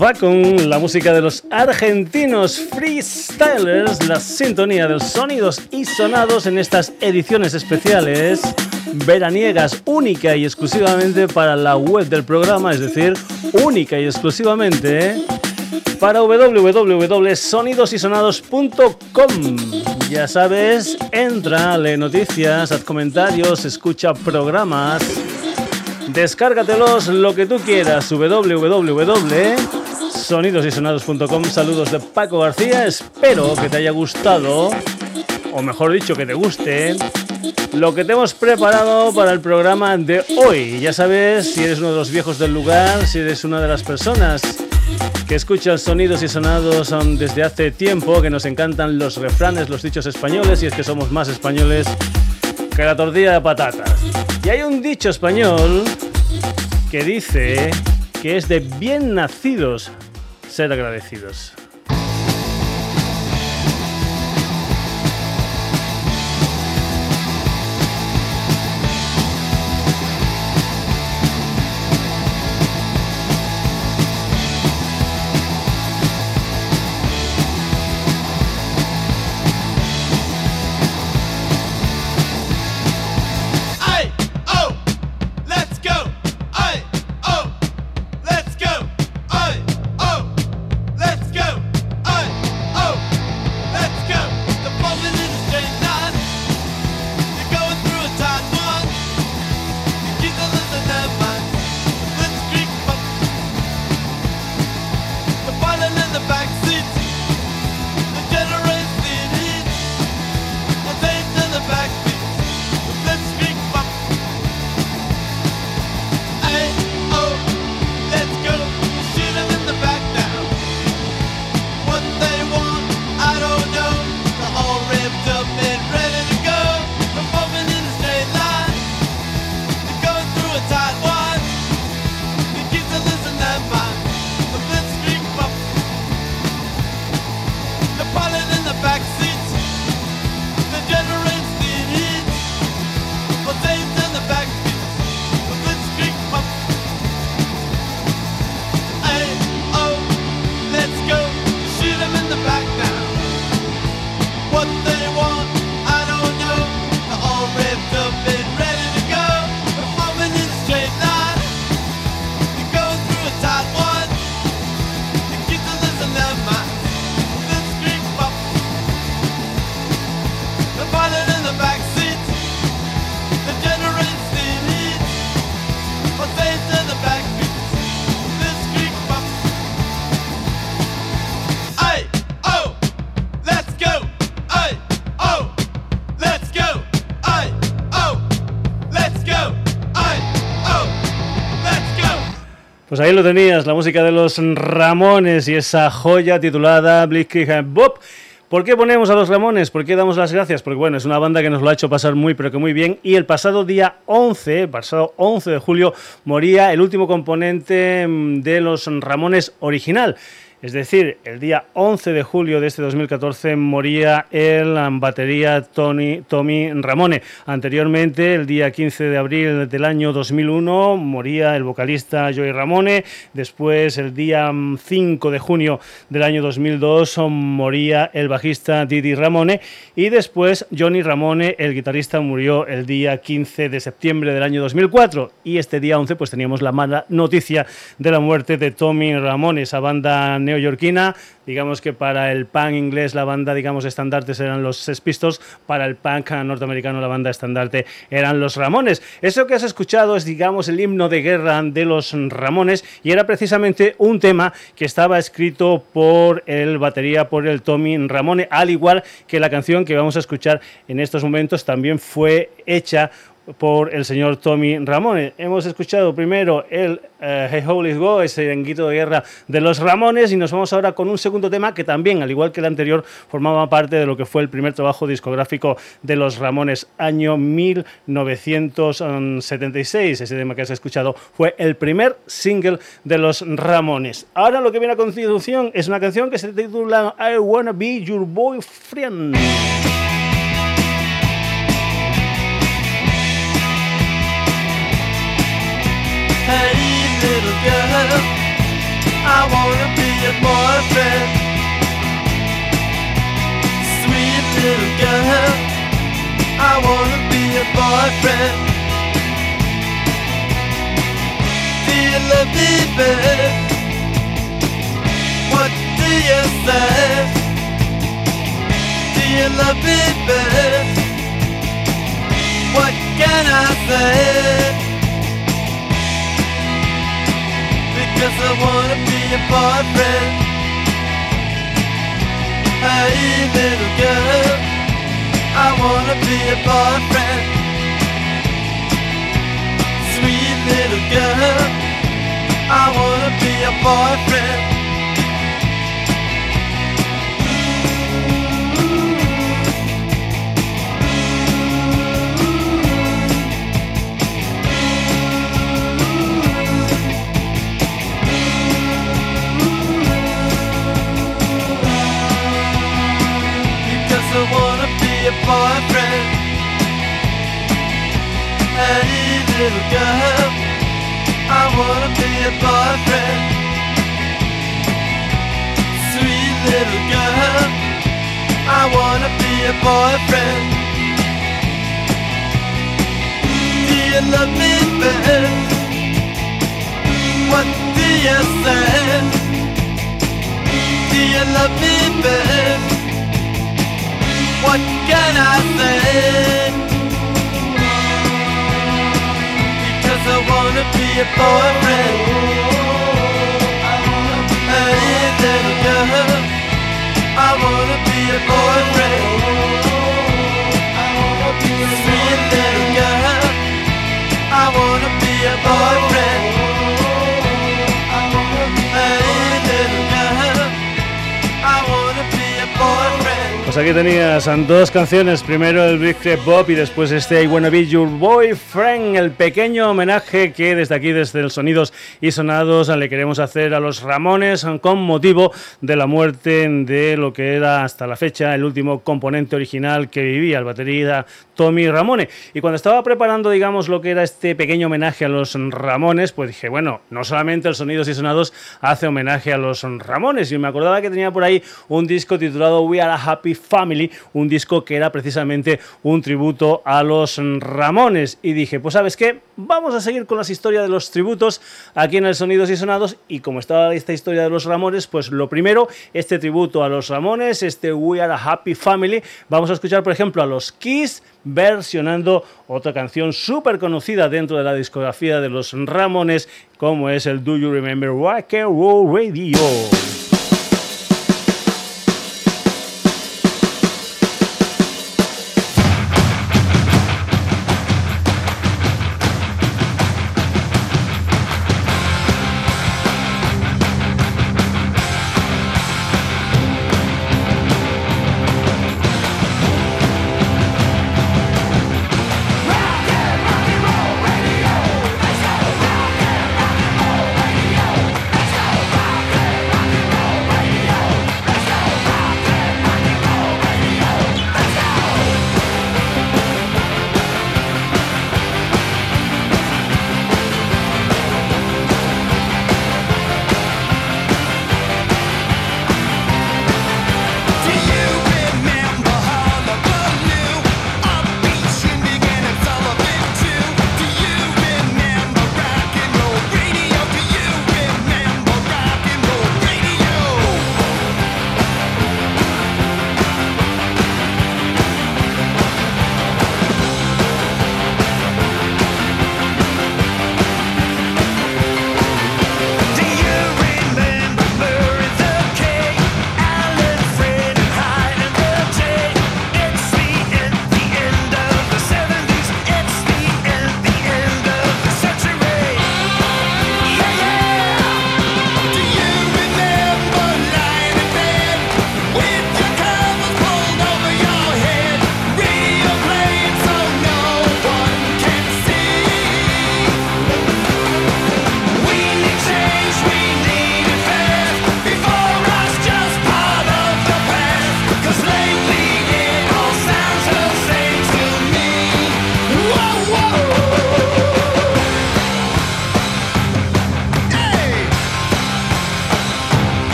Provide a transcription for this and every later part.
va con la música de los argentinos freestylers, la sintonía de los sonidos y sonados en estas ediciones especiales veraniegas única y exclusivamente para la web del programa, es decir, única y exclusivamente para www.sonidosysonados.com. Ya sabes, entra, lee noticias, haz comentarios, escucha programas Descárgatelos lo que tú quieras. www.sonidosysonados.com. Saludos de Paco García. Espero que te haya gustado, o mejor dicho, que te guste lo que te hemos preparado para el programa de hoy. Ya sabes, si eres uno de los viejos del lugar, si eres una de las personas que escucha sonidos y sonados desde hace tiempo, que nos encantan los refranes, los dichos españoles, y es que somos más españoles que la tortilla de patatas. Y hay un dicho español que dice que es de bien nacidos ser agradecidos. Lo tenías, la música de los Ramones y esa joya titulada Blitzkrieg Bob. ¿Por qué ponemos a los Ramones? ¿Por qué damos las gracias? Porque bueno, es una banda que nos lo ha hecho pasar muy pero que muy bien y el pasado día 11, pasado 11 de julio, moría el último componente mm, de los Ramones original. Es decir, el día 11 de julio de este 2014 moría el batería Tommy Ramone. Anteriormente, el día 15 de abril del año 2001, moría el vocalista Joey Ramone. Después, el día 5 de junio del año 2002, moría el bajista Didi Ramone. Y después, Johnny Ramone, el guitarrista, murió el día 15 de septiembre del año 2004. Y este día 11, pues teníamos la mala noticia de la muerte de Tommy Ramone, esa banda neoyorquina. Digamos que para el punk inglés la banda, digamos, estandartes eran los Sex para el punk norteamericano la banda estandarte eran los Ramones. Eso que has escuchado es, digamos, el himno de guerra de los Ramones y era precisamente un tema que estaba escrito por el batería, por el Tommy Ramone, al igual que la canción que vamos a escuchar en estos momentos también fue hecha por el señor Tommy Ramones. Hemos escuchado primero el eh, Hey Holy Go, ese grito de guerra de los Ramones, y nos vamos ahora con un segundo tema que también, al igual que el anterior, formaba parte de lo que fue el primer trabajo discográfico de los Ramones, año 1976. Ese tema que has escuchado fue el primer single de los Ramones. Ahora lo que viene a continuación es una canción que se titula I Wanna Be Your Boyfriend. Hey little girl, I wanna be a boyfriend. Sweet little girl. I wanna be a boyfriend. You love me, babe? What do you say? Do you love me, babe? What can I say? Because I wanna be a boyfriend. Hey little girl. I wanna be a boyfriend. Sweet little girl. I wanna be a boyfriend a boyfriend. Hey, little girl, I wanna be a boyfriend. Sweet little girl, I wanna be a boyfriend. Do you love me, babe? What do you say? Do you love me, babe? What can I say? Because I wanna be a boyfriend. Little girl, I wanna be boyfriend. Sweet little girl, I wanna be a boyfriend. Pues aquí tenías dos canciones, primero el Big Crep Bob y después este I Wanna Be Your Boyfriend, el pequeño homenaje que desde aquí, desde el Sonidos y Sonados, le queremos hacer a los Ramones con motivo de la muerte de lo que era hasta la fecha el último componente original que vivía, el batería Tommy Ramone. Y cuando estaba preparando, digamos, lo que era este pequeño homenaje a los Ramones, pues dije, bueno, no solamente el Sonidos y Sonados hace homenaje a los Ramones, y me acordaba que tenía por ahí un disco titulado We Are a Happy Family, un disco que era precisamente un tributo a los Ramones. Y dije, pues sabes qué, vamos a seguir con las historias de los tributos aquí en el Sonidos y Sonados. Y como estaba esta historia de los Ramones, pues lo primero, este tributo a los Ramones, este We Are a Happy Family. Vamos a escuchar, por ejemplo, a los Kiss versionando otra canción súper conocida dentro de la discografía de los Ramones, como es el Do You Remember Rock and Radio.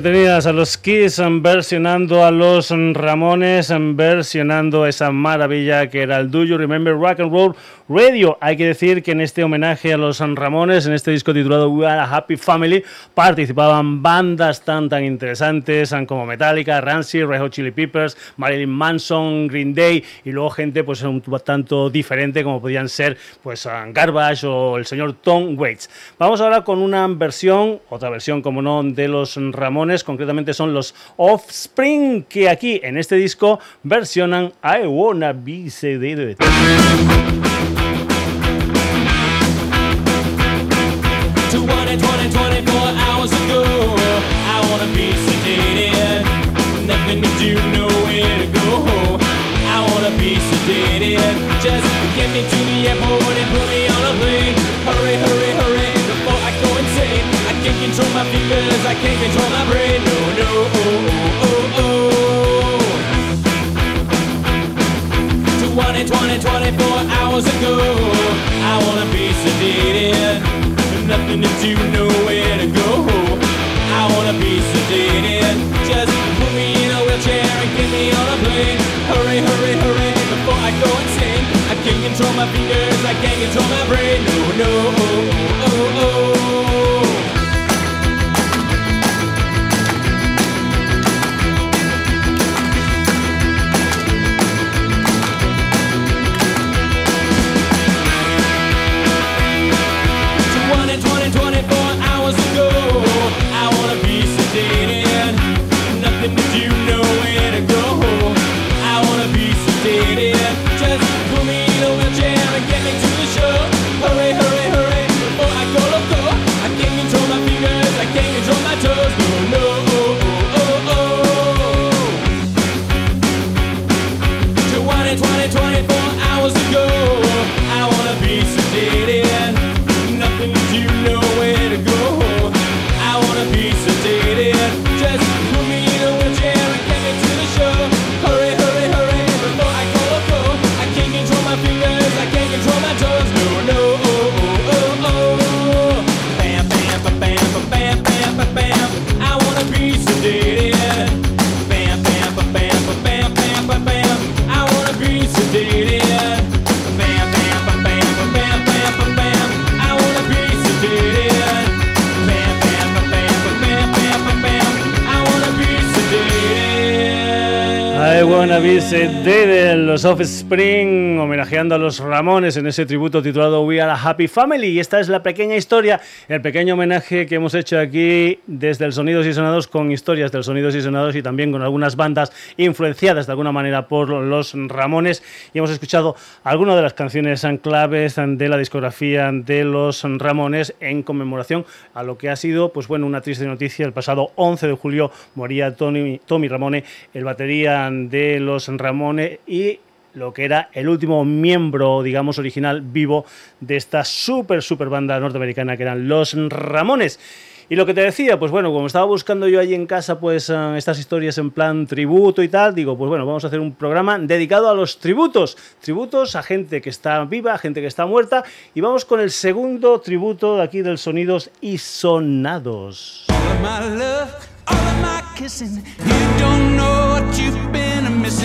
Aquí a los Kiss versionando a los Ramones, versionando esa maravilla que era el Do Remember Rock and Roll Radio. Hay que decir que en este homenaje a los Ramones, en este disco titulado We Are a Happy Family, participaban bandas tan tan interesantes como Metallica, Rancid, Red Hot Chili Peppers, Marilyn Manson, Green Day y luego gente pues un tanto diferente como podían ser pues Garbage o el señor Tom Waits. Vamos ahora con una versión, otra versión como no, de los Ramones concretamente son los Offspring, que aquí en este disco versionan I Wanna Be Sedated. a I can't control my brain. Hours ago, I wanna be sedated. Nothing to do, nowhere to go. I wanna be sedated. Just put me in a wheelchair and get me on a plane. Hurry, hurry, hurry before I go insane. I can't control my fingers, I can't control my brain. No, no, oh, oh, oh. De los Offspring homenajeando a los Ramones en ese tributo titulado We Are a Happy Family. Y esta es la pequeña historia, el pequeño homenaje que hemos hecho aquí desde el Sonidos y Sonados con historias del Sonidos y Sonados y también con algunas bandas influenciadas de alguna manera por los Ramones. Y hemos escuchado algunas de las canciones claves de la discografía de los Ramones en conmemoración a lo que ha sido, pues bueno, una triste noticia. El pasado 11 de julio moría Tony, Tommy Ramone, el batería de los Ramone y lo que era el último miembro, digamos, original vivo de esta super, super banda norteamericana que eran los Ramones. Y lo que te decía, pues bueno, como estaba buscando yo allí en casa, pues eh, estas historias en plan tributo y tal, digo, pues bueno, vamos a hacer un programa dedicado a los tributos. Tributos a gente que está viva, a gente que está muerta. Y vamos con el segundo tributo de aquí del Sonidos y Sonados.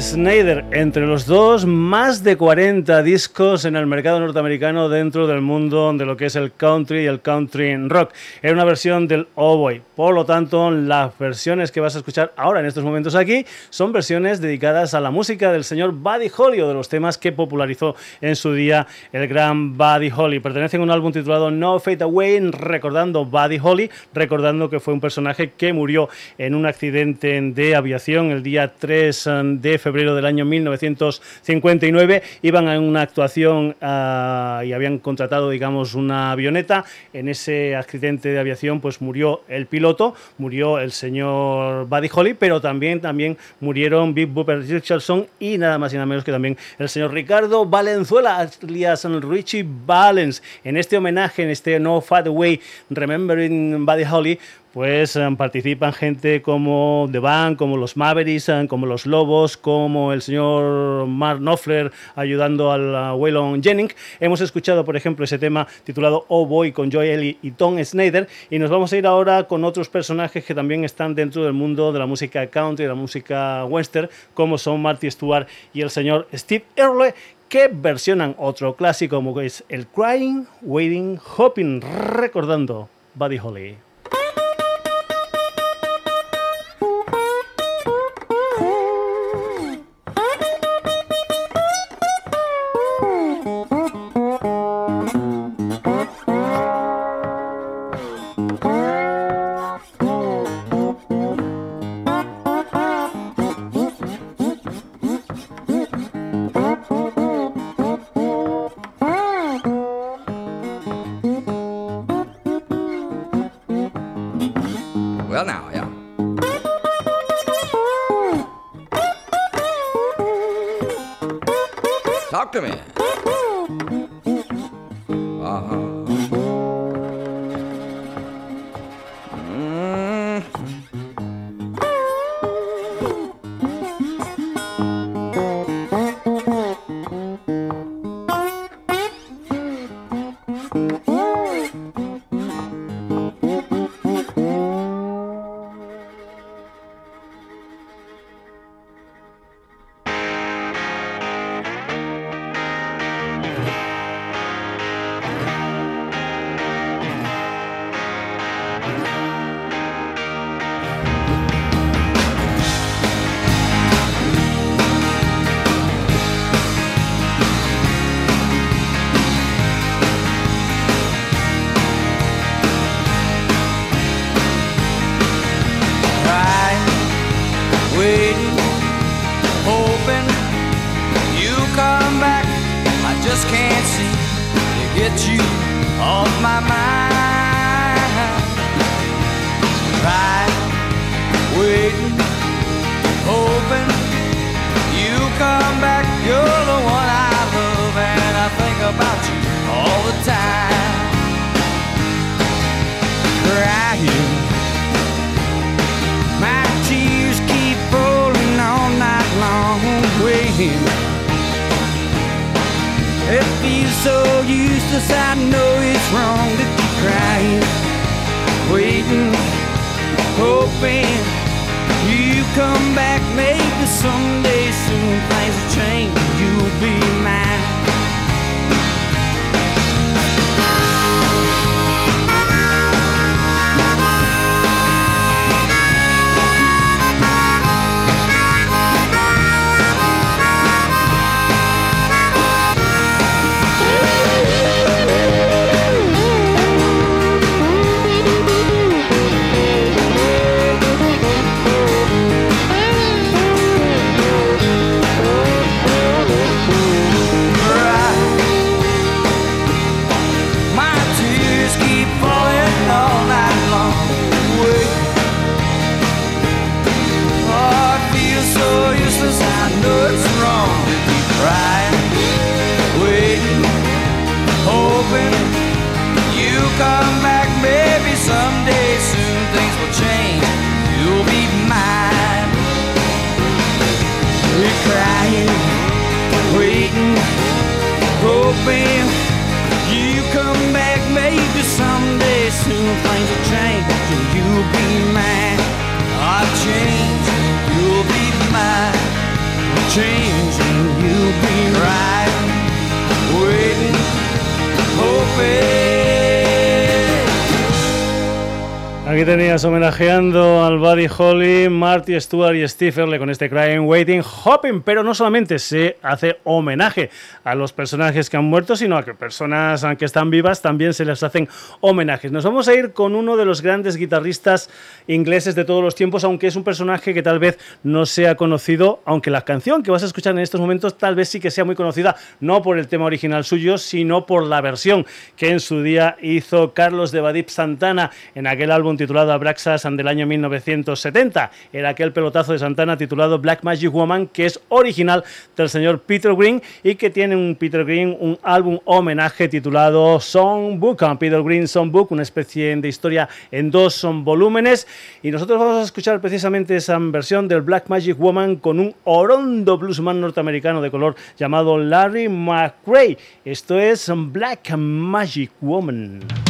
Snyder, entre los dos, más de 40 discos en el mercado norteamericano dentro del mundo de lo que es el country y el country rock. Era una versión del Oh Boy, por lo tanto, las versiones que vas a escuchar ahora en estos momentos aquí son versiones dedicadas a la música del señor Buddy Holly o de los temas que popularizó en su día el gran Buddy Holly. Pertenecen a un álbum titulado No Fade Away, recordando Buddy Holly, recordando que fue un personaje que murió en un accidente de aviación el día 3 eh, de febrero del año 1959. Iban a una actuación uh, y habían contratado, digamos, una avioneta. En ese accidente de aviación, pues murió el piloto, murió el señor Buddy Holly, pero también, también murieron Big Booper Richardson y nada más y nada menos que también el señor Ricardo Valenzuela, alias Richie Valens. En este homenaje, en este No Fat Way, Remembering Buddy Holly, pues eh, participan gente como The Band, como los Mavericks, eh, como los Lobos, como el señor Mark Knopfler ayudando al Waylon Jennings. Hemos escuchado, por ejemplo, ese tema titulado Oh Boy con Joy Ellie y Tom Snyder y nos vamos a ir ahora con otros personajes que también están dentro del mundo de la música country, de la música western, como son Marty Stewart y el señor Steve Earle, que versionan otro clásico como es el Crying, Waiting, Hoping, recordando Buddy Holly. waiting, hoping you come back maybe someday soon. Things will change, you'll be. Change Aquí tenías homenajeando al Buddy Holly, Marty Stewart y Steve Earle con este Crying Waiting Hopping, pero no solamente se hace homenaje a los personajes que han muerto, sino a que personas que están vivas también se les hacen homenajes. Nos vamos a ir con uno de los grandes guitarristas ingleses de todos los tiempos, aunque es un personaje que tal vez no sea conocido, aunque la canción que vas a escuchar en estos momentos tal vez sí que sea muy conocida, no por el tema original suyo, sino por la versión que en su día hizo Carlos de Badip Santana en aquel álbum titulado Abraxas del año 1970. Era aquel pelotazo de Santana titulado Black Magic Woman, que es original del señor Peter Green y que tiene un Peter Green, un álbum homenaje titulado Songbook, Peter Green Songbook, una especie de historia en dos son volúmenes. Y nosotros vamos a escuchar precisamente esa versión del Black Magic Woman con un orondo bluesman norteamericano de color llamado Larry McRae. Esto es Black Magic Woman.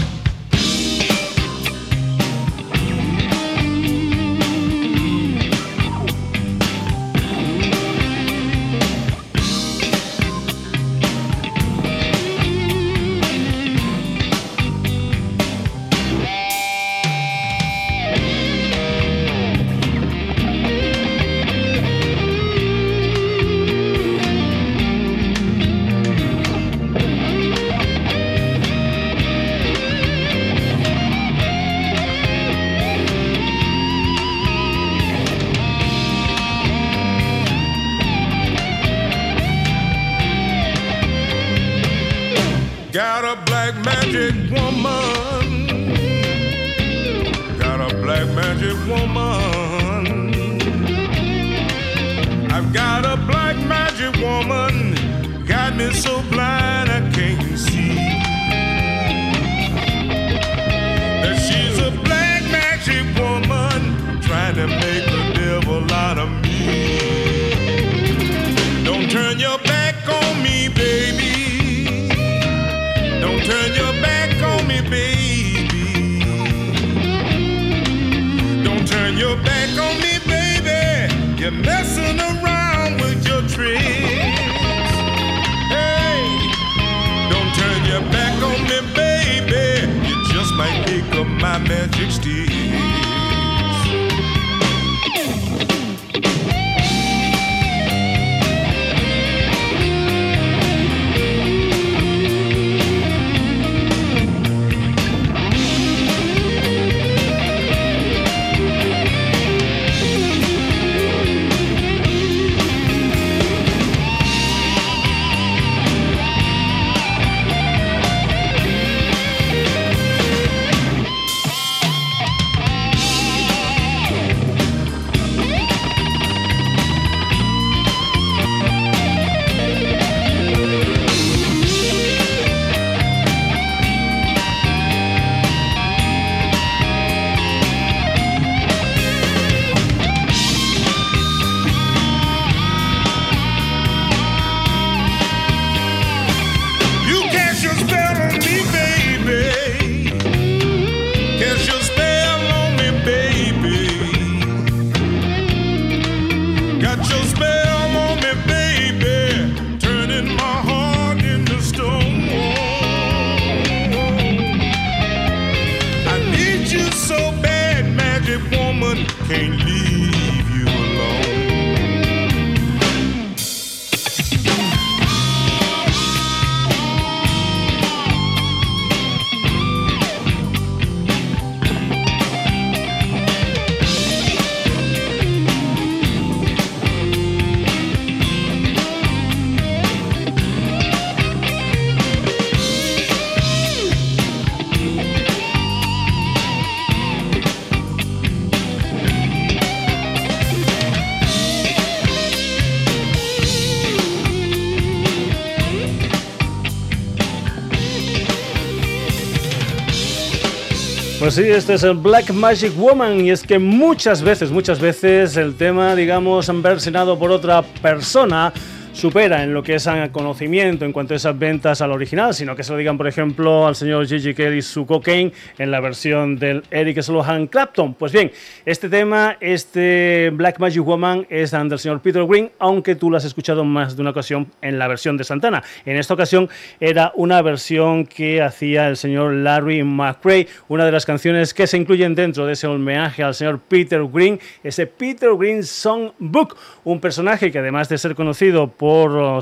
Sí, este es el Black Magic Woman y es que muchas veces, muchas veces el tema, digamos, versionado por otra persona supera en lo que es conocimiento en cuanto a esas ventas al original, sino que se lo digan, por ejemplo, al señor Gigi Kelly su Cocaine en la versión del Eric Slohan Clapton. Pues bien, este tema, este Black Magic Woman es del señor Peter Green, aunque tú lo has escuchado más de una ocasión en la versión de Santana. En esta ocasión era una versión que hacía el señor Larry McRae, una de las canciones que se incluyen dentro de ese homenaje al señor Peter Green, ese Peter Green Songbook, un personaje que además de ser conocido por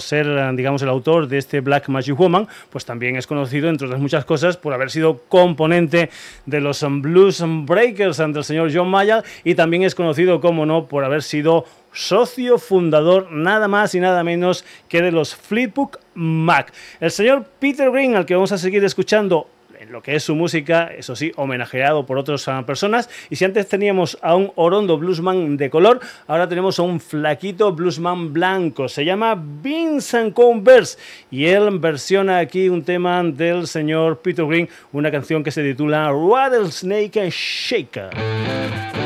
ser, digamos, el autor de este Black Magic Woman, pues también es conocido, entre otras muchas cosas, por haber sido componente de los Blues Breakers ante el señor John Mayer y también es conocido, como no, por haber sido socio fundador nada más y nada menos que de los Flipbook Mac. El señor Peter Green, al que vamos a seguir escuchando lo que es su música, eso sí, homenajeado por otras personas. Y si antes teníamos a un orondo bluesman de color, ahora tenemos a un flaquito bluesman blanco. Se llama Vincent Converse y él versiona aquí un tema del señor Peter Green, una canción que se titula Rattlesnake Shaker.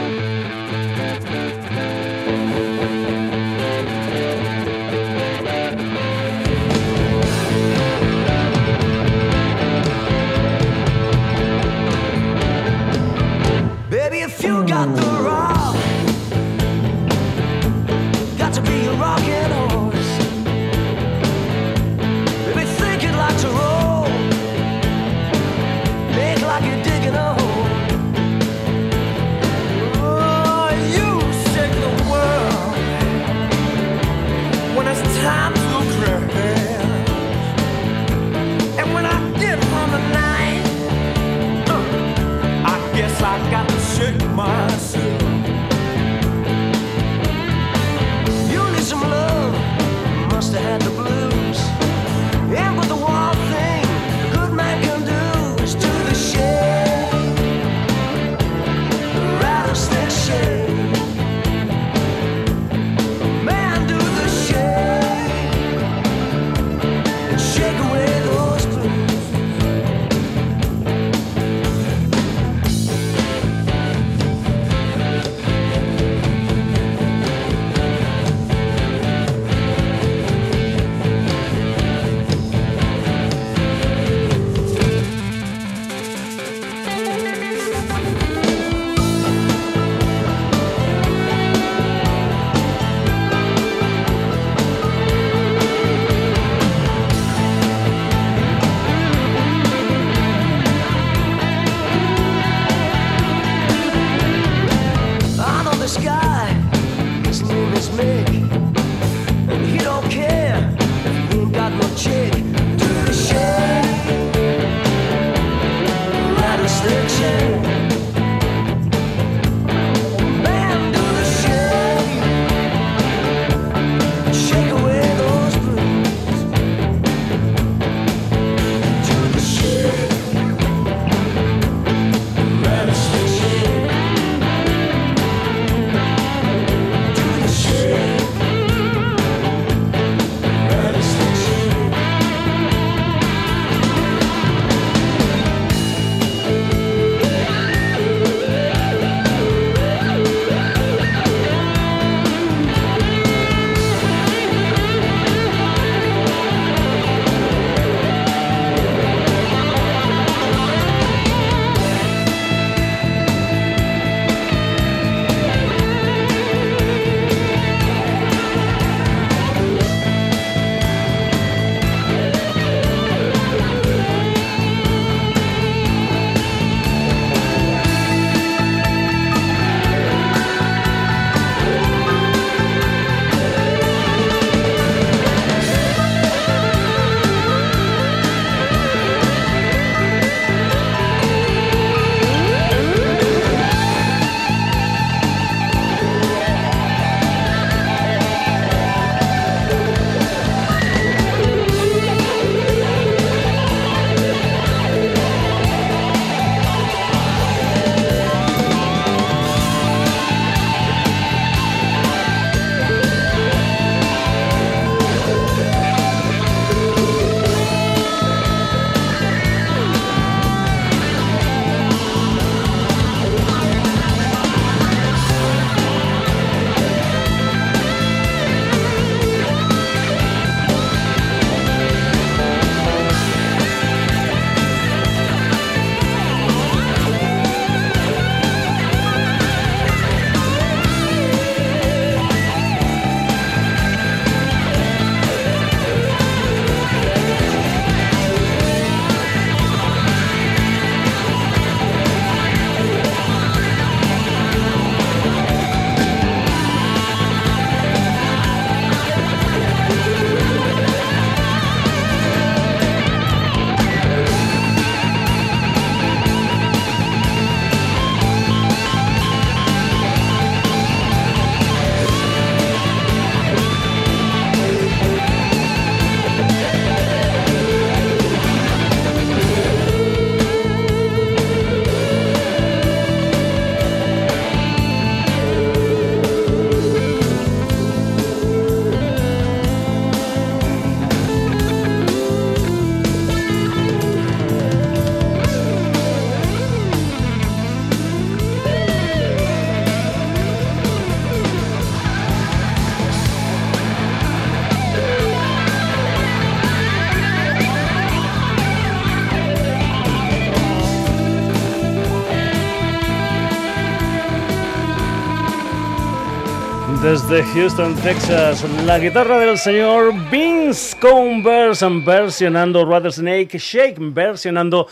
Desde Houston, Texas, la guitarra del señor Vince Converse versionando Rattlesnake Shake, versionando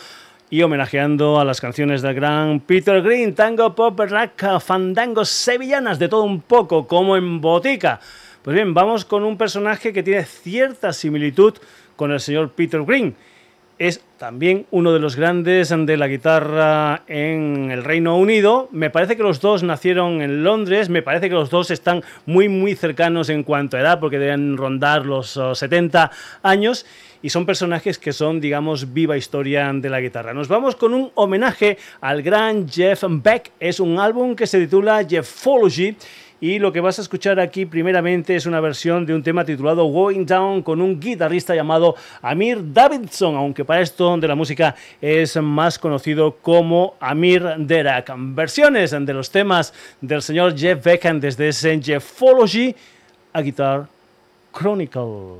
y homenajeando a las canciones del gran Peter Green, tango, pop, rock, fandangos sevillanas, de todo un poco, como en botica. Pues bien, vamos con un personaje que tiene cierta similitud con el señor Peter Green es también uno de los grandes de la guitarra en el Reino Unido. Me parece que los dos nacieron en Londres, me parece que los dos están muy muy cercanos en cuanto a edad, porque deben rondar los 70 años y son personajes que son, digamos, viva historia de la guitarra. Nos vamos con un homenaje al gran Jeff Beck. Es un álbum que se titula Jeffology y lo que vas a escuchar aquí primeramente es una versión de un tema titulado Going Down con un guitarrista llamado Amir Davidson, aunque para esto de la música es más conocido como Amir Derak. Versiones de los temas del señor Jeff Beckham desde ese Jeffology a Guitar Chronicle.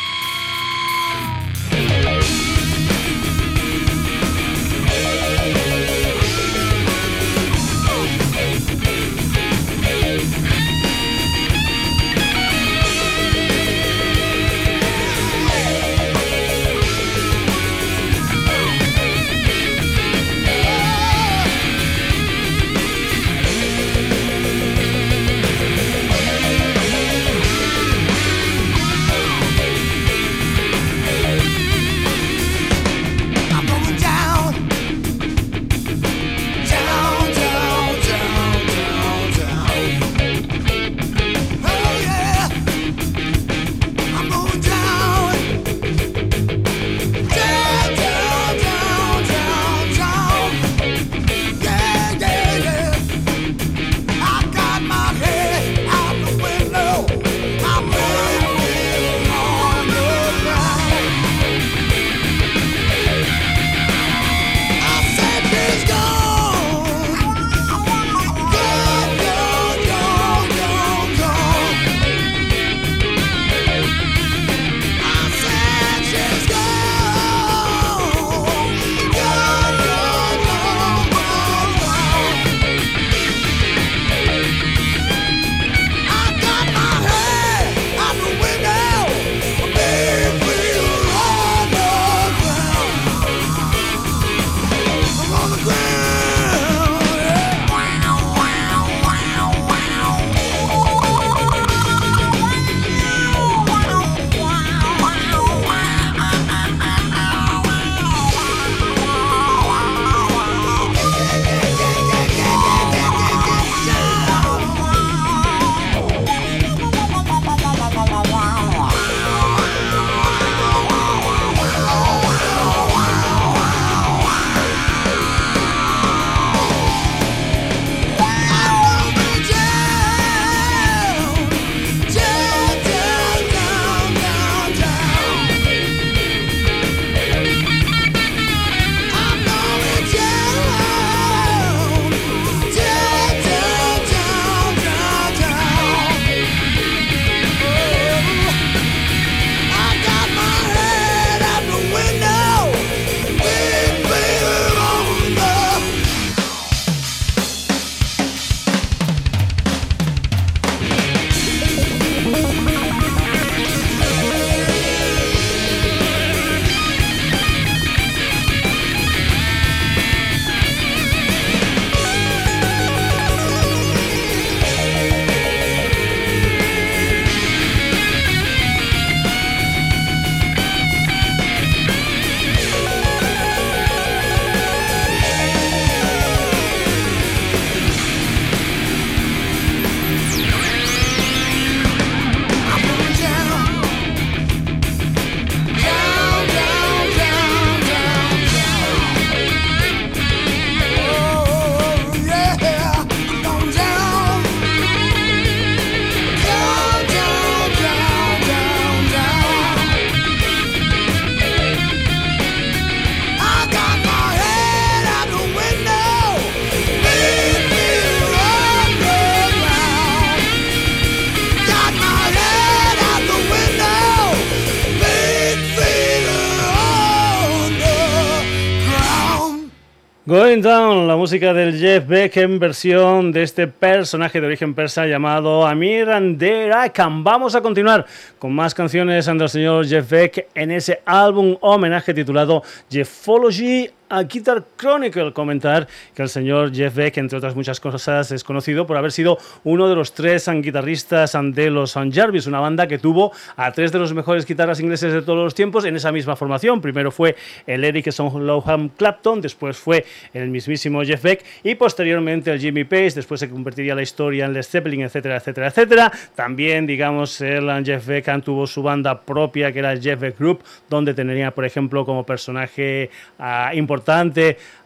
Música del Jeff Beck en versión de este personaje de origen persa llamado Amir Anderakan. Vamos a continuar con más canciones del señor Jeff Beck en ese álbum homenaje titulado Jeffology a Guitar Chronicle comentar que el señor Jeff Beck, entre otras muchas cosas, es conocido por haber sido uno de los tres guitarristas de los Jarvis, una banda que tuvo a tres de los mejores guitarras ingleses de todos los tiempos en esa misma formación. Primero fue el Erickson Lowham Clapton, después fue el mismísimo Jeff Beck y posteriormente el Jimmy Page, después se convertiría la historia en Led Zeppelin, etcétera, etcétera, etcétera. También, digamos, el Jeff Beck tuvo su banda propia que era el Jeff Beck Group, donde tendría, por ejemplo, como personaje uh, importante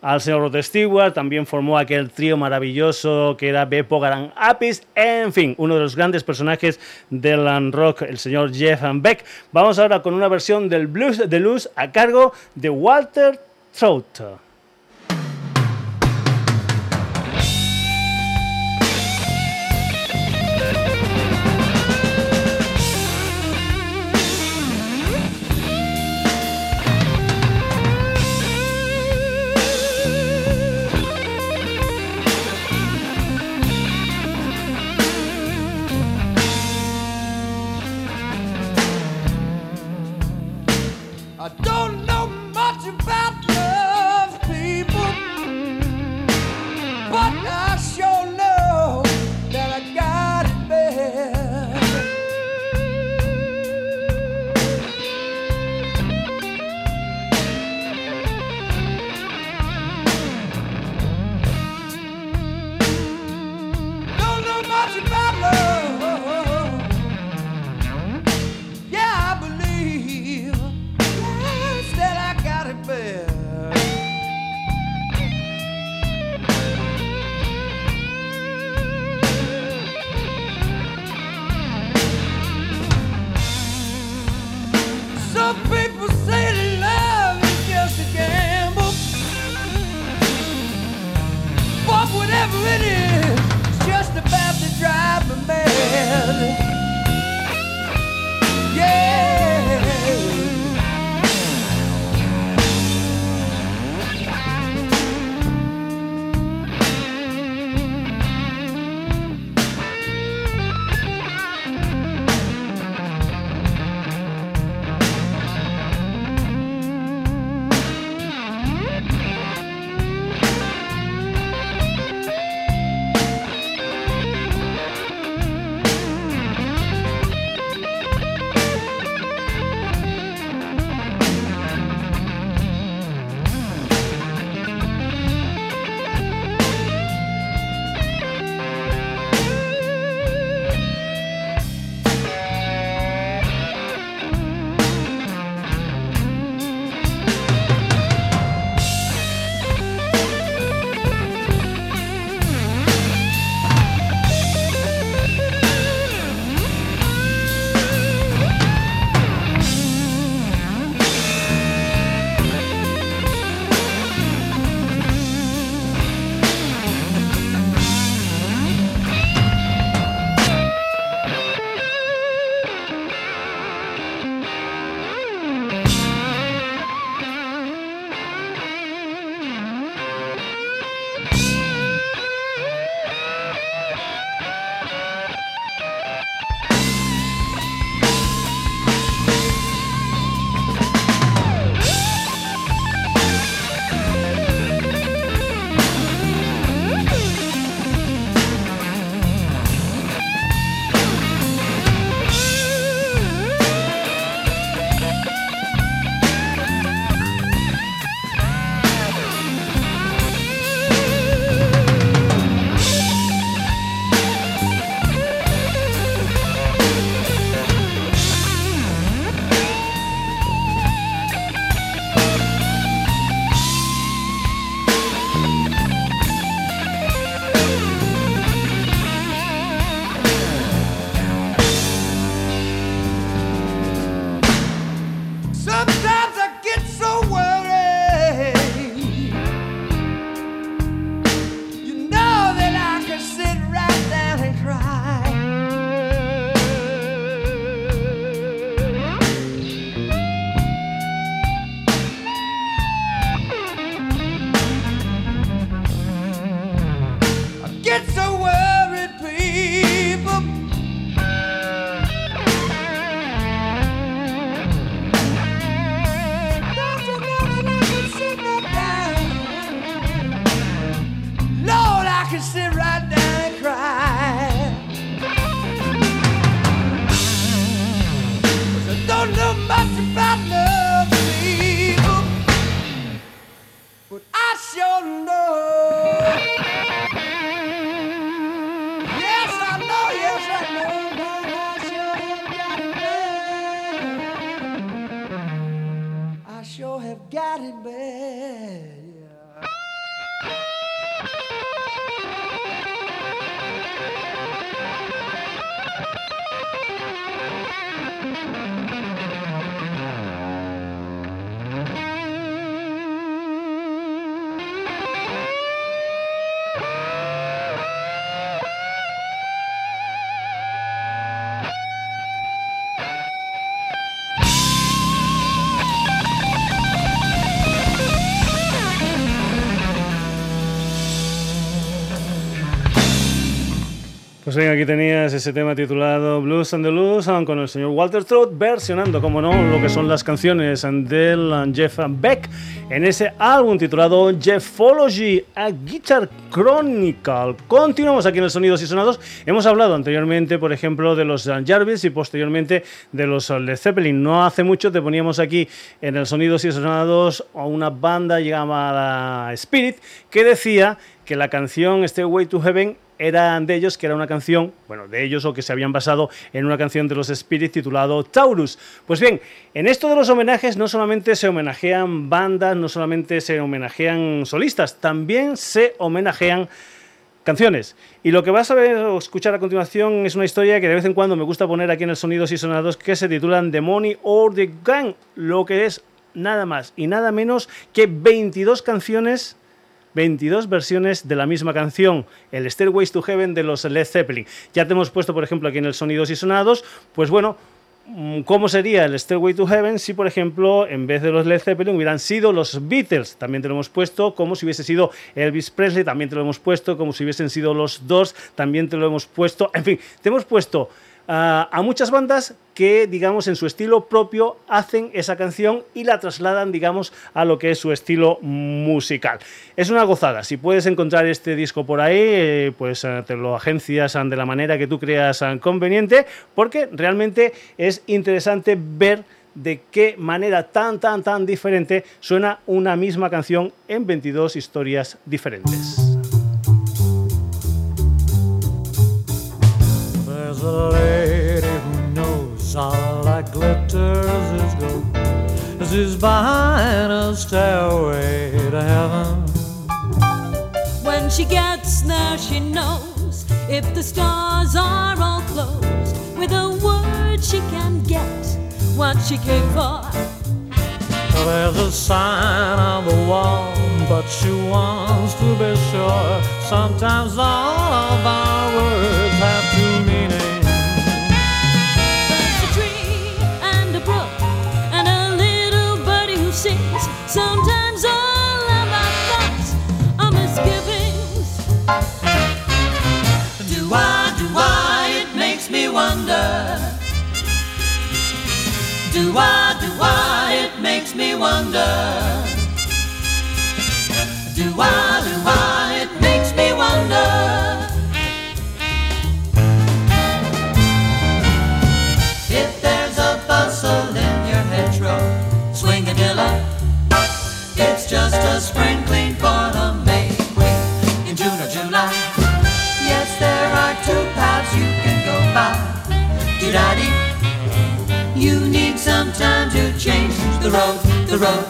al señor Rod Stewart, también formó aquel trío maravilloso que era Beppo Garan Apis, en fin, uno de los grandes personajes del rock, el señor Jeff Beck. Vamos ahora con una versión del blues de luz a cargo de Walter Trout. Bien, aquí tenías ese tema titulado Blues and the Blues con el señor Walter Trout versionando, como no, lo que son las canciones del Jeff Beck en ese álbum titulado Jeffology, a Guitar Chronicle. Continuamos aquí en el Sonidos y Sonados. Hemos hablado anteriormente, por ejemplo, de los Jarvis y posteriormente de los Led Zeppelin. No hace mucho te poníamos aquí en el Sonidos y Sonados a una banda llamada Spirit que decía que la canción Way to Heaven era de ellos, que era una canción, bueno, de ellos o que se habían basado en una canción de los Spirits titulado Taurus. Pues bien, en esto de los homenajes no solamente se homenajean bandas, no solamente se homenajean solistas, también se homenajean canciones. Y lo que vas a ver o escuchar a continuación es una historia que de vez en cuando me gusta poner aquí en el Sonidos y Sonados que se titulan The Money or the Gang, lo que es nada más y nada menos que 22 canciones 22 versiones de la misma canción, el Stairways to Heaven de los Led Zeppelin. Ya te hemos puesto, por ejemplo, aquí en el Sonidos y Sonados, pues bueno, mm, ¿Cómo sería el Stairway to Heaven si, por ejemplo, en vez de los Led Zeppelin hubieran sido los Beatles? También te lo hemos puesto, como si hubiese sido Elvis Presley, también te lo hemos puesto, como si hubiesen sido los Doors, también te lo hemos puesto. En fin, te hemos puesto a, muchas bandas que, digamos, en su estilo propio hacen esa canción y la trasladan, digamos, a lo que es su estilo musical. Es una gozada. Si puedes encontrar este disco por ahí, eh, pues eh, te lo agencias de la manera que tú creas conveniente, porque realmente es interesante ver de qué manera tan, tan, tan diferente suena una misma canción en 22 historias diferentes. There's a lady who knows all that glitters is gold. She's buying a stairway to heaven. When she gets there, she knows if the stars are all closed. With a word, she can get what she came for. There's a sign on the wall, but she wants to be sure. Sometimes all of our words Do I, do I, it makes me wonder. Do I, change. The road, the road,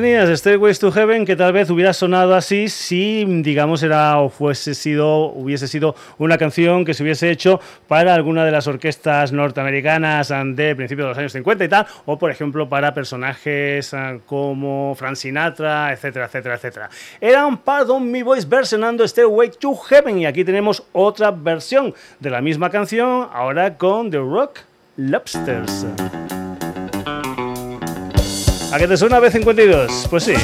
tenías Stairways to Heaven, que tal vez hubiera sonado así si, digamos, era o fuese sido, hubiese sido una canción que se hubiese hecho para alguna de las orquestas norteamericanas de principios de los años 50 y tal, o por ejemplo para personajes ah, como Frank Sinatra, etcétera, etcétera, etcétera. Eran Pardon Me Boys versionando Stairway to Heaven y aquí tenemos otra versión de la misma canción, ahora con The Rock Lobsters. ¿A qué te suena B52? Pues sí.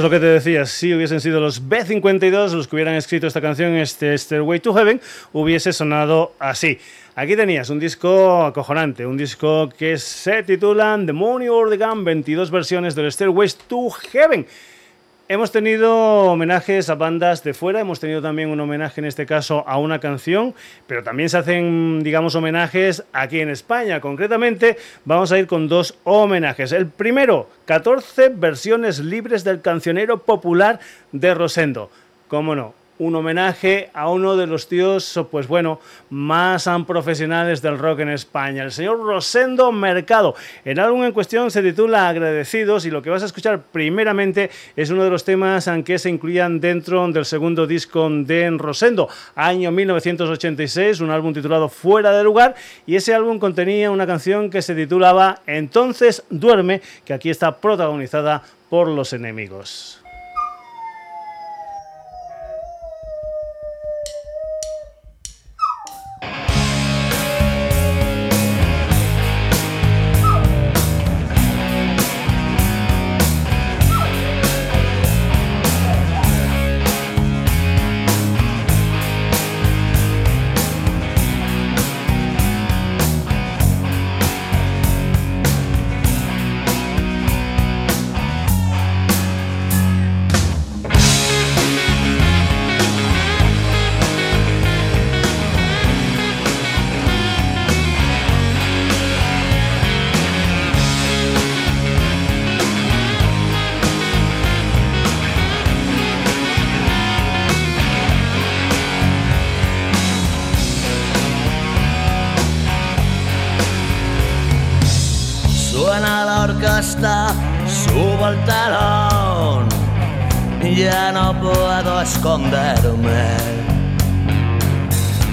Pues lo que te decía, si hubiesen sido los B52 los que hubieran escrito esta canción, este Stairway to Heaven, hubiese sonado así. Aquí tenías un disco acojonante, un disco que se titula The Money or the Gun, 22 versiones del Stairway to Heaven. Hemos tenido homenajes a bandas de fuera, hemos tenido también un homenaje en este caso a una canción, pero también se hacen, digamos, homenajes aquí en España. Concretamente, vamos a ir con dos homenajes. El primero, 14 versiones libres del cancionero popular de Rosendo. ¿Cómo no? Un homenaje a uno de los tíos, pues bueno, más profesionales del rock en España, el señor Rosendo Mercado. El álbum en cuestión se titula Agradecidos y lo que vas a escuchar primeramente es uno de los temas en que se incluían dentro del segundo disco de Rosendo, año 1986, un álbum titulado Fuera de lugar y ese álbum contenía una canción que se titulaba Entonces duerme, que aquí está protagonizada por los enemigos. Esconderme.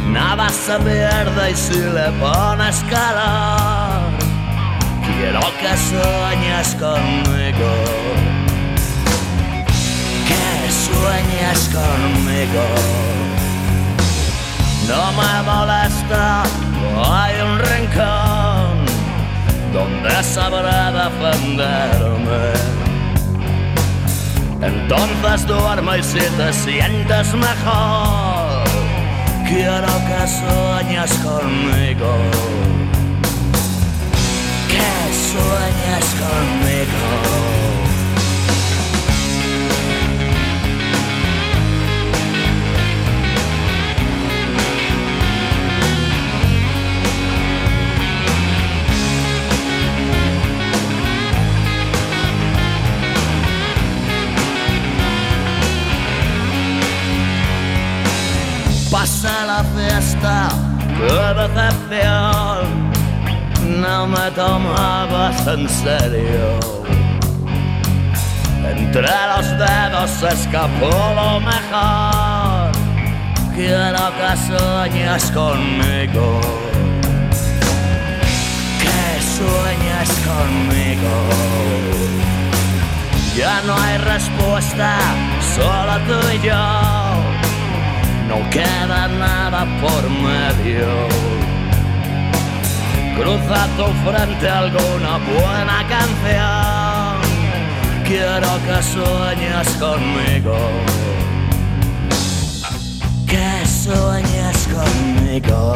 Nada se pierde y si le pones calor, quiero que sueñes conmigo. Que sueñes conmigo. No me molesta, no hay un rincón donde sabrá defenderme. Entonces duermo y si te sientes mejor, quiero que sueñes conmigo. En serio. Entre los dedos se escapó lo mejor. Quiero que sueñes conmigo. Que sueñes conmigo. Ya no hay respuesta, solo tú y yo. No queda nada por medio. Cruza tu frente alguna buena canción. Quiero que sueñes conmigo. Que sueñes conmigo.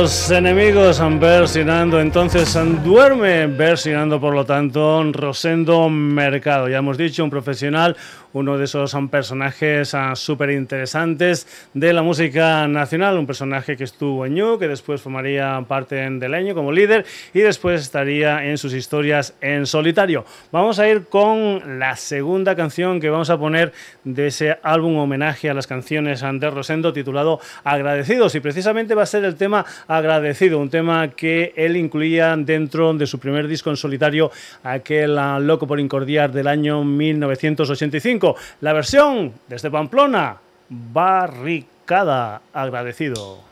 Los enemigos versionando entonces duerme versionando por lo tanto Rosendo Mercado. Ya hemos dicho, un profesional, uno de esos son personajes súper interesantes de la música nacional, un personaje que estuvo en Ñu, que después formaría parte de Leño como líder y después estaría en sus historias en solitario. Vamos a ir con la segunda canción que vamos a poner de ese álbum homenaje a las canciones de Rosendo titulado Agradecidos y precisamente va a ser el tema Agradecido, un tema que él incluía dentro de su primer disco en solitario, aquel ah, Loco por Incordiar del año 1985. La versión desde Pamplona, Barricada, agradecido.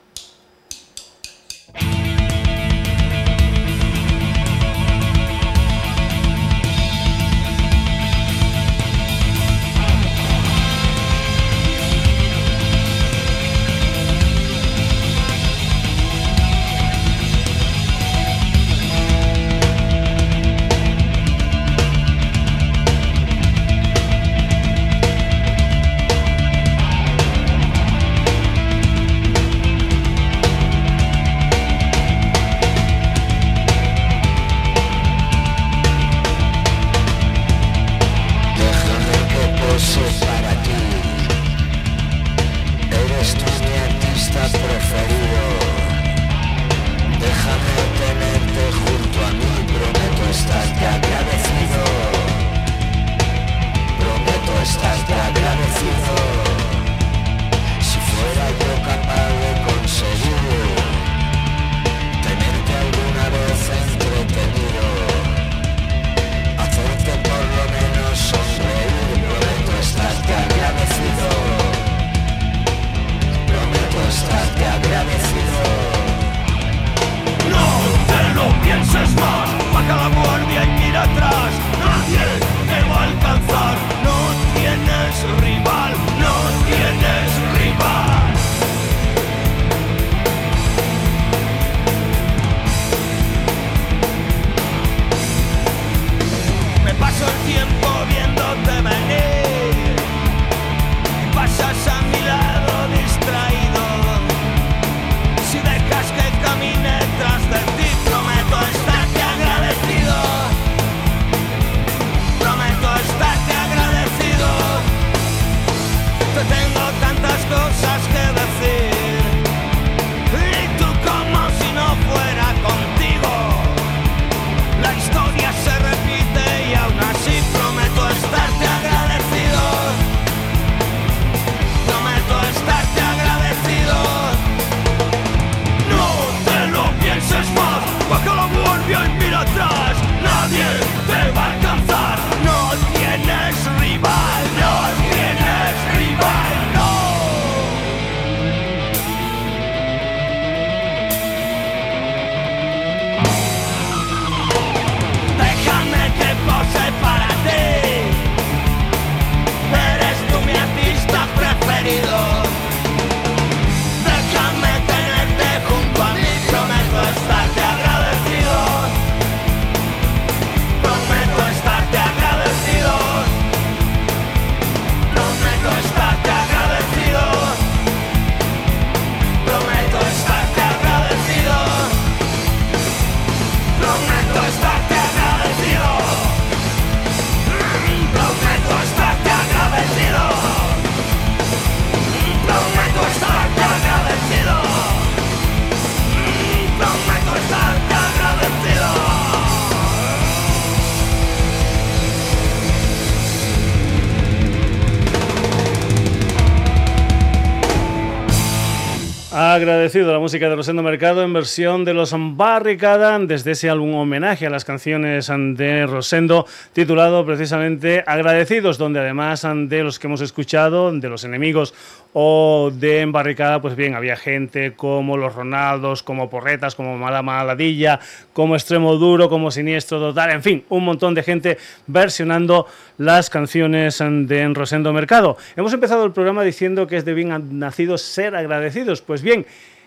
Agradecido la música de Rosendo Mercado en versión de los Barricada desde ese álbum homenaje a las canciones de Rosendo titulado precisamente Agradecidos, donde además de los que hemos escuchado, de los enemigos o de Barricada, pues bien, había gente como los Ronaldos, como Porretas, como Mala Maladilla, como Extremo Duro, como Siniestro Total, en fin, un montón de gente versionando las canciones de Rosendo Mercado. Hemos empezado el programa diciendo que es de bien nacidos ser agradecidos. Pues bien,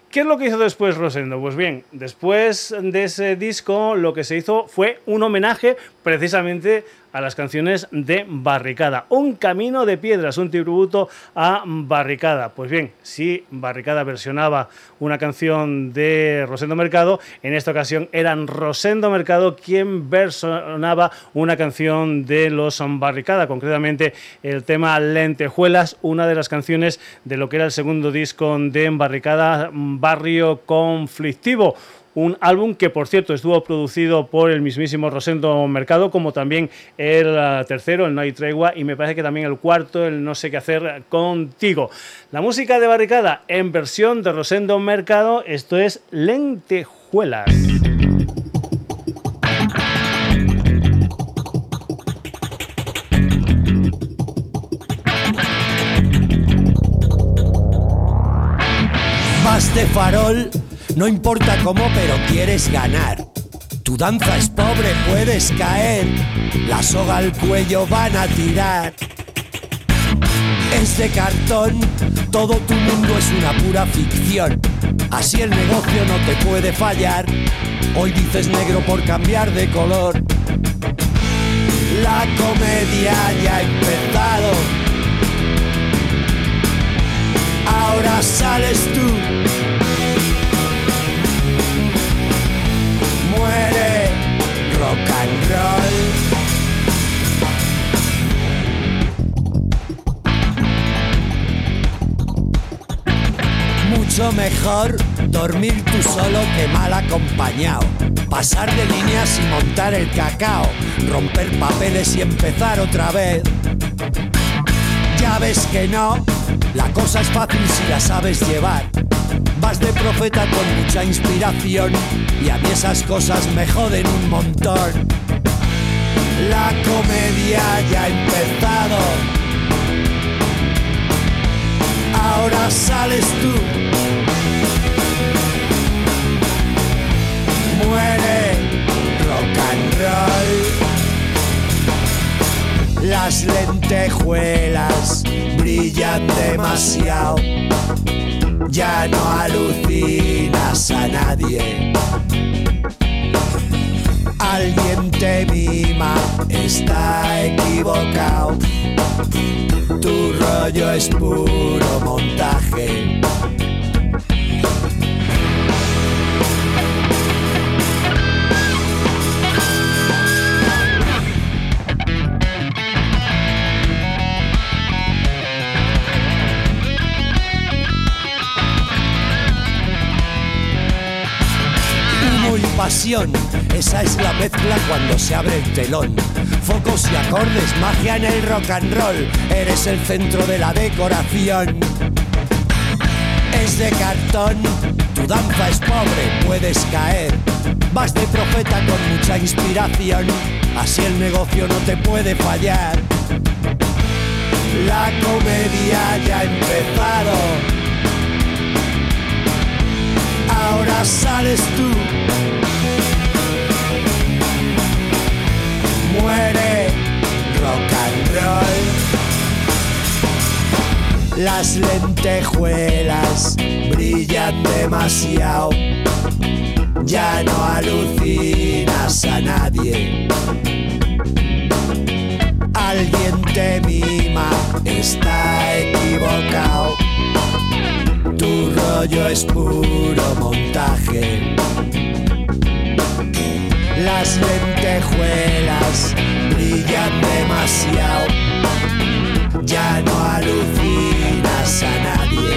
¿qué es lo que hizo después Rosendo? Pues bien, después de ese disco lo que se hizo fue un homenaje precisamente a las canciones de Barricada. Un camino de piedras, un tributo a Barricada. Pues bien, si Barricada versionaba una canción de Rosendo Mercado, en esta ocasión eran Rosendo Mercado quien versionaba una canción de los Barricada, concretamente el tema Lentejuelas, una de las canciones de lo que era el segundo disco de Barricada, Barrio Conflictivo un álbum que por cierto estuvo producido por el mismísimo Rosendo Mercado, como también el uh, tercero, el No hay tregua, y me parece que también el cuarto, el No sé qué hacer contigo. La música de Barricada en versión de Rosendo Mercado, esto es Lentejuelas. Vas de farol, no importa cómo, pero quieres ganar. Tu danza es pobre, puedes caer. La soga al cuello van a tirar. Es cartón, todo tu mundo es una pura ficción. Así el negocio no te puede fallar. Hoy dices negro por cambiar de color. La comedia ya ha empezado. Ahora sales tú. Mucho mejor dormir tú solo que mal acompañado. Pasar de líneas y montar el cacao. Romper papeles y empezar otra vez. Ya ves que no, la cosa es fácil si la sabes llevar. Vas de profeta con mucha inspiración y a mí esas cosas me joden un montón. La comedia ya ha empezado. Ahora sales tú. Muere rock and roll. Las lentejuelas brillan demasiado. Ya no alucinas a nadie. Alguien te mima, está equivocado. Tu rollo es puro montaje. Pasión, esa es la mezcla cuando se abre el telón. Focos y acordes, magia en el rock and roll, eres el centro de la decoración. Es de cartón, tu danza es pobre, puedes caer. Vas de profeta con mucha inspiración, así el negocio no te puede fallar. La comedia ya ha empezado. Ahora sales tú. Rock and roll. Las lentejuelas brillan demasiado. Ya no alucinas a nadie. Alguien te mima, está equivocado. Tu rollo es puro montaje. Las lentejuelas brillan demasiado. Ya no alucinas a nadie.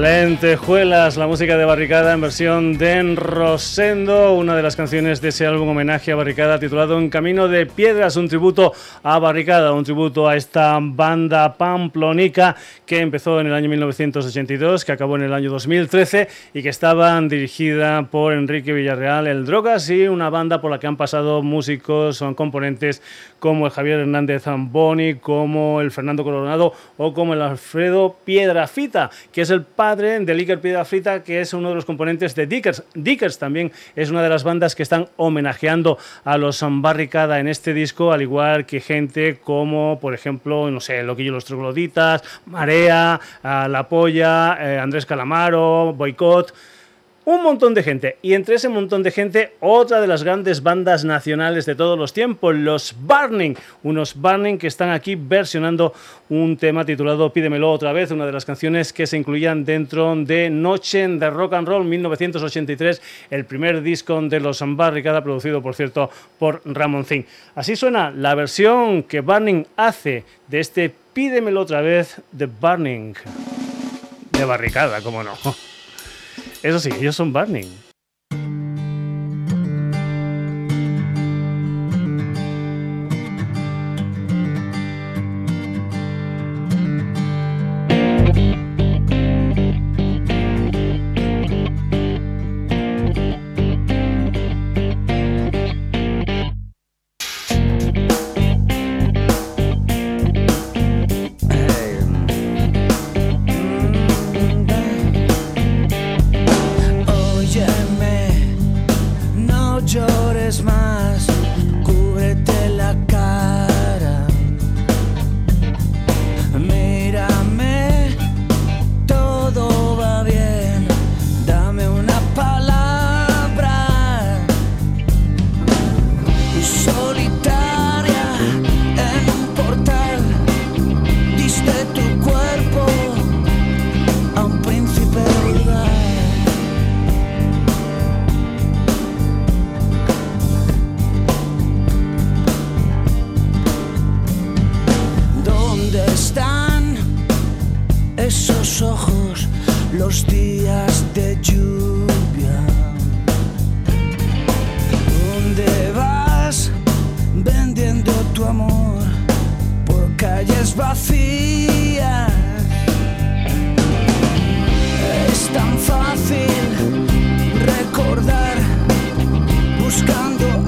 Lentejuelas, la música de Barricada en versión de Rosendo, una de las canciones de ese álbum homenaje a Barricada titulado En Camino de Piedras, un tributo a Barricada, un tributo a esta banda pamplonica que empezó en el año 1982, que acabó en el año 2013 y que estaba dirigida por Enrique Villarreal, el Drogas, y una banda por la que han pasado músicos, son componentes como el Javier Hernández Zamboni, como el Fernando Coronado o como el Alfredo Piedrafita, que es el padre de Iker Piedrafita, que es uno de los componentes de Dickers. Dickers también es una de las bandas que están homenajeando a los Barricada en este disco, al igual que gente como, por ejemplo, no sé, Loquillo los Trogloditas, Marea, ah, La Polla, eh, Andrés Calamaro, Boicot un montón de gente. Y entre ese montón de gente, otra de las grandes bandas nacionales de todos los tiempos, los Burning. Unos Burning que están aquí versionando un tema titulado Pídemelo otra vez, una de las canciones que se incluían dentro de Noche de Rock and Roll 1983, el primer disco de los Barricada, producido por cierto por Ramon Zing. Así suena la versión que Burning hace de este Pídemelo otra vez de Burning. De barricada, como no. Eso sí, ellos son Burning. De lluvia? ¿Dónde vas vendiendo tu amor por calles vacías? Es tan fácil recordar buscando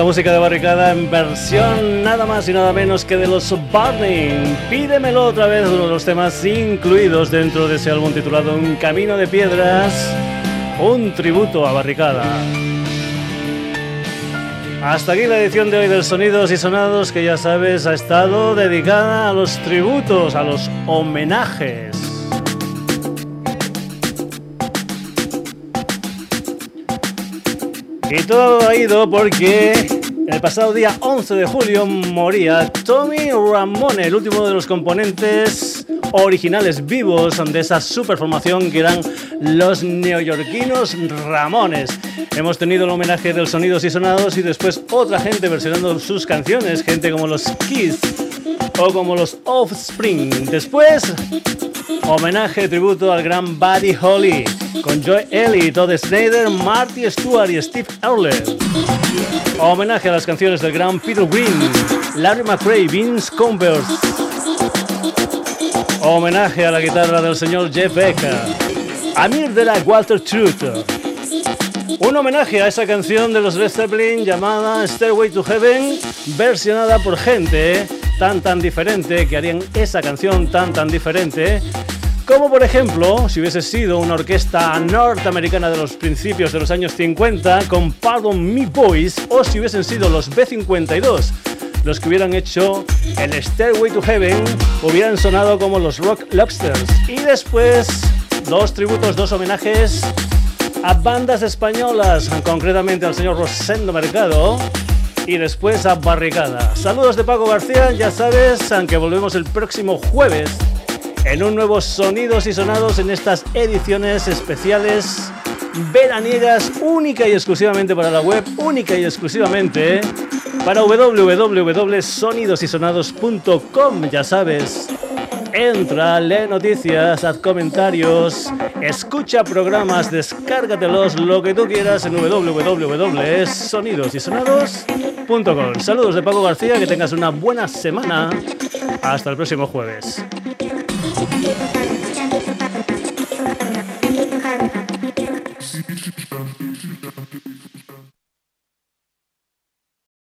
la música de barricada en versión nada más y nada menos que de los Burning. Pídemelo otra vez, uno de los temas incluidos dentro de ese álbum titulado Un Camino de Piedras, un tributo a barricada. Hasta aquí la edición de hoy del Sonidos y Sonados, que ya sabes ha estado dedicada a los tributos, a los homenajes. Y todo ha ido porque el pasado día 11 de julio moría Tommy Ramone, el último de los componentes originales vivos de esa superformación que eran los neoyorquinos Ramones. Hemos tenido el homenaje del Sonidos y Sonados y después otra gente versionando sus canciones, gente como los Kiss o como los Offspring. Después, homenaje tributo al gran Buddy Holly con Joy Ellie, Todd Snyder, Marty Stewart y Steve Earle. Homenaje a las canciones del gran Peter Green, Larry McRae, Vince Converse. Homenaje a la guitarra del señor Jeff Beck, Amir de la Walter Truth. Un homenaje a esa canción de los Led Zeppelin llamada Stairway to Heaven, versionada por gente tan tan diferente que harían esa canción tan tan diferente. Como por ejemplo, si hubiese sido una orquesta norteamericana de los principios de los años 50 con Pardon Me Boys, o si hubiesen sido los B52 los que hubieran hecho el Stairway to Heaven, hubieran sonado como los Rock Lobsters. Y después, dos tributos, dos homenajes a bandas españolas, concretamente al señor Rosendo Mercado y después a Barricada. Saludos de Paco García, ya sabes, aunque volvemos el próximo jueves en un nuevo Sonidos y Sonados en estas ediciones especiales veraniegas, única y exclusivamente para la web, única y exclusivamente para www.sonidosysonados.com, ya sabes entra, lee noticias, haz comentarios, escucha programas, descárgatelos, lo que tú quieras en www.sonidosysonados.com. Saludos de Paco García, que tengas una buena semana. Hasta el próximo jueves.